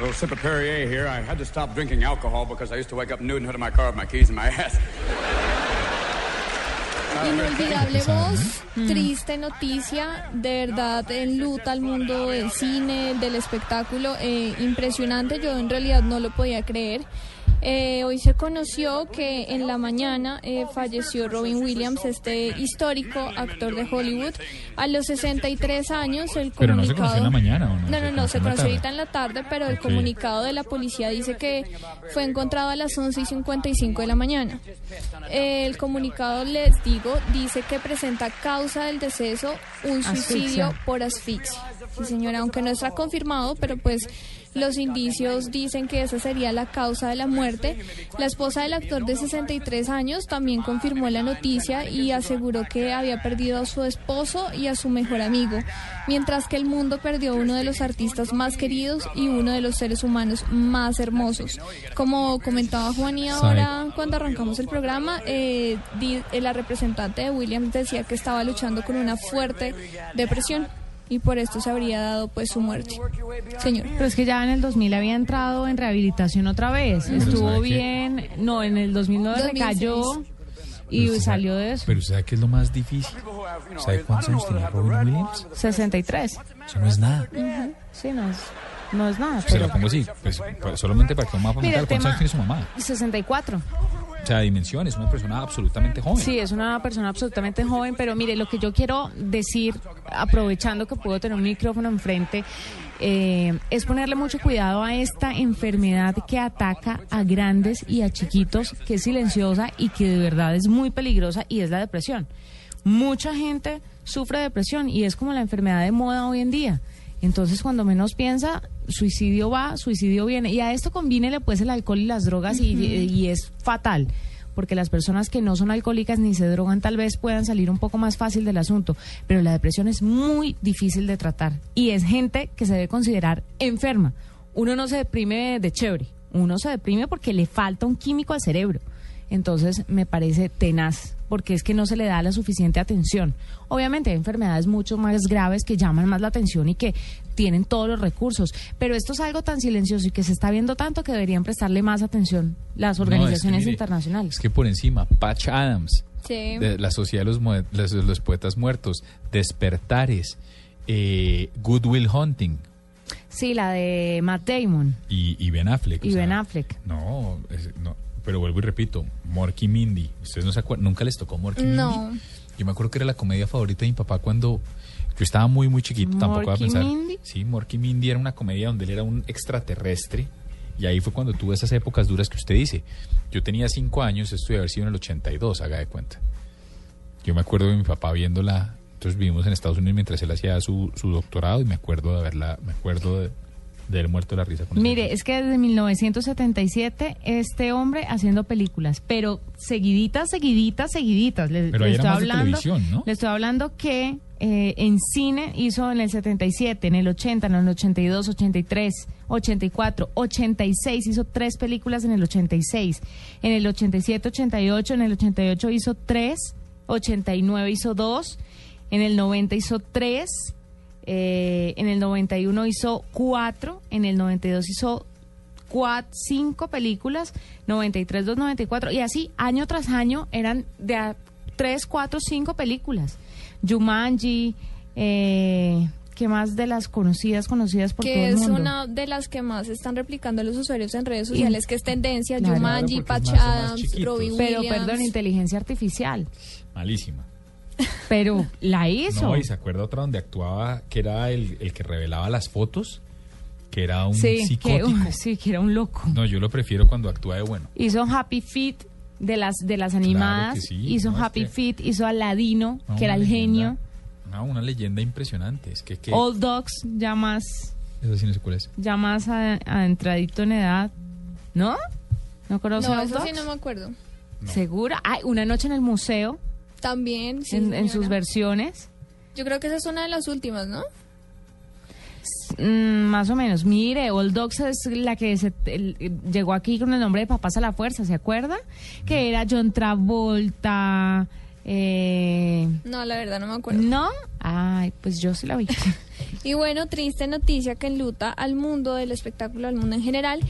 little sip of Perrier here. I had to stop drinking alcohol because I used to wake up nude and hood of my car with my keys in my ass. Inolvidable voz, triste noticia, de verdad enluta al mundo del cine, del espectáculo, eh, impresionante, yo en realidad no lo podía creer. Eh, hoy se conoció que en la mañana eh, falleció Robin Williams, este histórico actor de Hollywood, a los 63 años. El Pero no se comunicado- conoció en la mañana, ¿o no? No, no, no, se conoció ahorita en la tarde, pero el comunicado de la policía dice que fue encontrado a las 11 y 55 de la mañana. El comunicado, les digo, dice que presenta causa del deceso un suicidio Asfixia. por asfixia. Sí, señora, aunque no está confirmado, pero pues los indicios dicen que esa sería la causa de la muerte. La esposa del actor de 63 años también confirmó la noticia y aseguró que había perdido a su esposo y a su mejor amigo, mientras que el mundo perdió a uno de los artistas más queridos y uno de los seres humanos más hermosos. Como comentaba Juan y ahora cuando arrancamos el programa, eh, eh, la representante de Williams decía que estaba luchando con una fuerte depresión y por esto se habría dado pues su muerte. Señor. Pero es que ya en el 2000 había entrado en rehabilitación otra vez. Estuvo ¿sabe qué? bien. No, en el 2009 2006. recayó y Pero salió sabe- de eso. Pero ¿sabe qué es lo más difícil? ¿Sabe cuántos años tenía Robin Williams? 63. Eso no es nada. Sí, no es, no es nada. Pero lo pongo así, pues, para- solamente para que un mapa cuántos años tiene su mamá. 64. Sea, dimensiones, una persona absolutamente joven. Sí, es una persona absolutamente joven, pero mire, lo que yo quiero decir, aprovechando que puedo tener un micrófono enfrente, eh, es ponerle mucho cuidado a esta enfermedad que ataca a grandes y a chiquitos, que es silenciosa y que de verdad es muy peligrosa y es la depresión. Mucha gente sufre depresión y es como la enfermedad de moda hoy en día. Entonces, cuando menos piensa, suicidio va, suicidio viene. Y a esto combínele pues el alcohol y las drogas y, y es fatal. Porque las personas que no son alcohólicas ni se drogan tal vez puedan salir un poco más fácil del asunto. Pero la depresión es muy difícil de tratar. Y es gente que se debe considerar enferma. Uno no se deprime de chévere. Uno se deprime porque le falta un químico al cerebro. Entonces me parece tenaz, porque es que no se le da la suficiente atención. Obviamente hay enfermedades mucho más graves que llaman más la atención y que tienen todos los recursos, pero esto es algo tan silencioso y que se está viendo tanto que deberían prestarle más atención las No, es que organizaciones mire, internacionales. Es que por encima, Patch Adams, Sí. de la Sociedad de los, Mo- los, los Poetas Muertos, Despertares, eh, Good Will Hunting Sí, la de Matt Damon y, y Ben Affleck. o y sea, Ben Affleck. No, es- no, pero vuelvo y repito, Morky Mindy. ¿Ustedes no se acuerdan? ¿Nunca les tocó Morky No. Mindy? Yo me acuerdo que era la comedia favorita de mi papá cuando yo estaba muy, muy chiquito. tampoco voy a ¿Morky pensar. Mindy? Sí, Morky Mindy era una comedia donde él era un extraterrestre. Y ahí fue cuando tuve esas épocas duras que usted dice. Yo tenía cinco años, esto debe haber sido en el 82, haga de cuenta. Yo me acuerdo de mi papá viéndola. Entonces vivimos en Estados Unidos mientras él hacía su, su doctorado y me acuerdo de haberla, me acuerdo de, de haber muerto de la risa con Mire, es que desde 1977 este hombre haciendo películas, pero seguiditas, seguiditas, seguiditas. Le, Pero le estoy hablando, televisión, ¿no? Le estoy hablando que eh, en cine hizo en el 77, en el 80, en el 82, 83, 84, 86, hizo tres películas en el 86. En el 87, 88, en el 88 hizo tres, 89 hizo dos, en el 90 hizo tres. Eh, en el 91 hizo cuatro, en el 92 hizo cuatro, cinco películas, 93, 2, 94, y así año tras año eran de a tres, cuatro, cinco películas. Jumanji, eh, ¿qué más de las conocidas, conocidas por todo que es una de las que más están replicando los usuarios en redes sociales, que es tendencia, Claro. Jumanji, Claro, Patch Adams. Robin Pero Williams. perdón, inteligencia artificial. Malísima. Pero la hizo. No, y se acuerda otra donde actuaba, que era el, el que revelaba las fotos, que era un sí, que, sí, que era un loco. No, yo lo prefiero cuando actúa de bueno. Hizo Happy Feet de las de las animadas, que sí, hizo no, es Happy que- Feet, hizo Aladino, No, que era el leyenda. genio. No, una leyenda impresionante. Es que, que Old Dogs, ya más, eso sí no sé cuál es. ya más a- adentradito en edad. ¿No? ¿No conoce No, Old eso sí Dogs? no me acuerdo. ¿Segura? Ay, Una noche en el museo, También, sí, en, en sus versiones. Yo creo que esa es una de las últimas, ¿no? Mm, más o menos. Mire, Old Dogs es la que se- el- llegó aquí con el nombre de Papás a la Fuerza, ¿se acuerda? Que era John Travolta. Eh, No, la verdad no me acuerdo. ¿No? Ay, pues yo sí la vi. Y bueno, triste noticia que enluta al mundo del espectáculo, al mundo en general.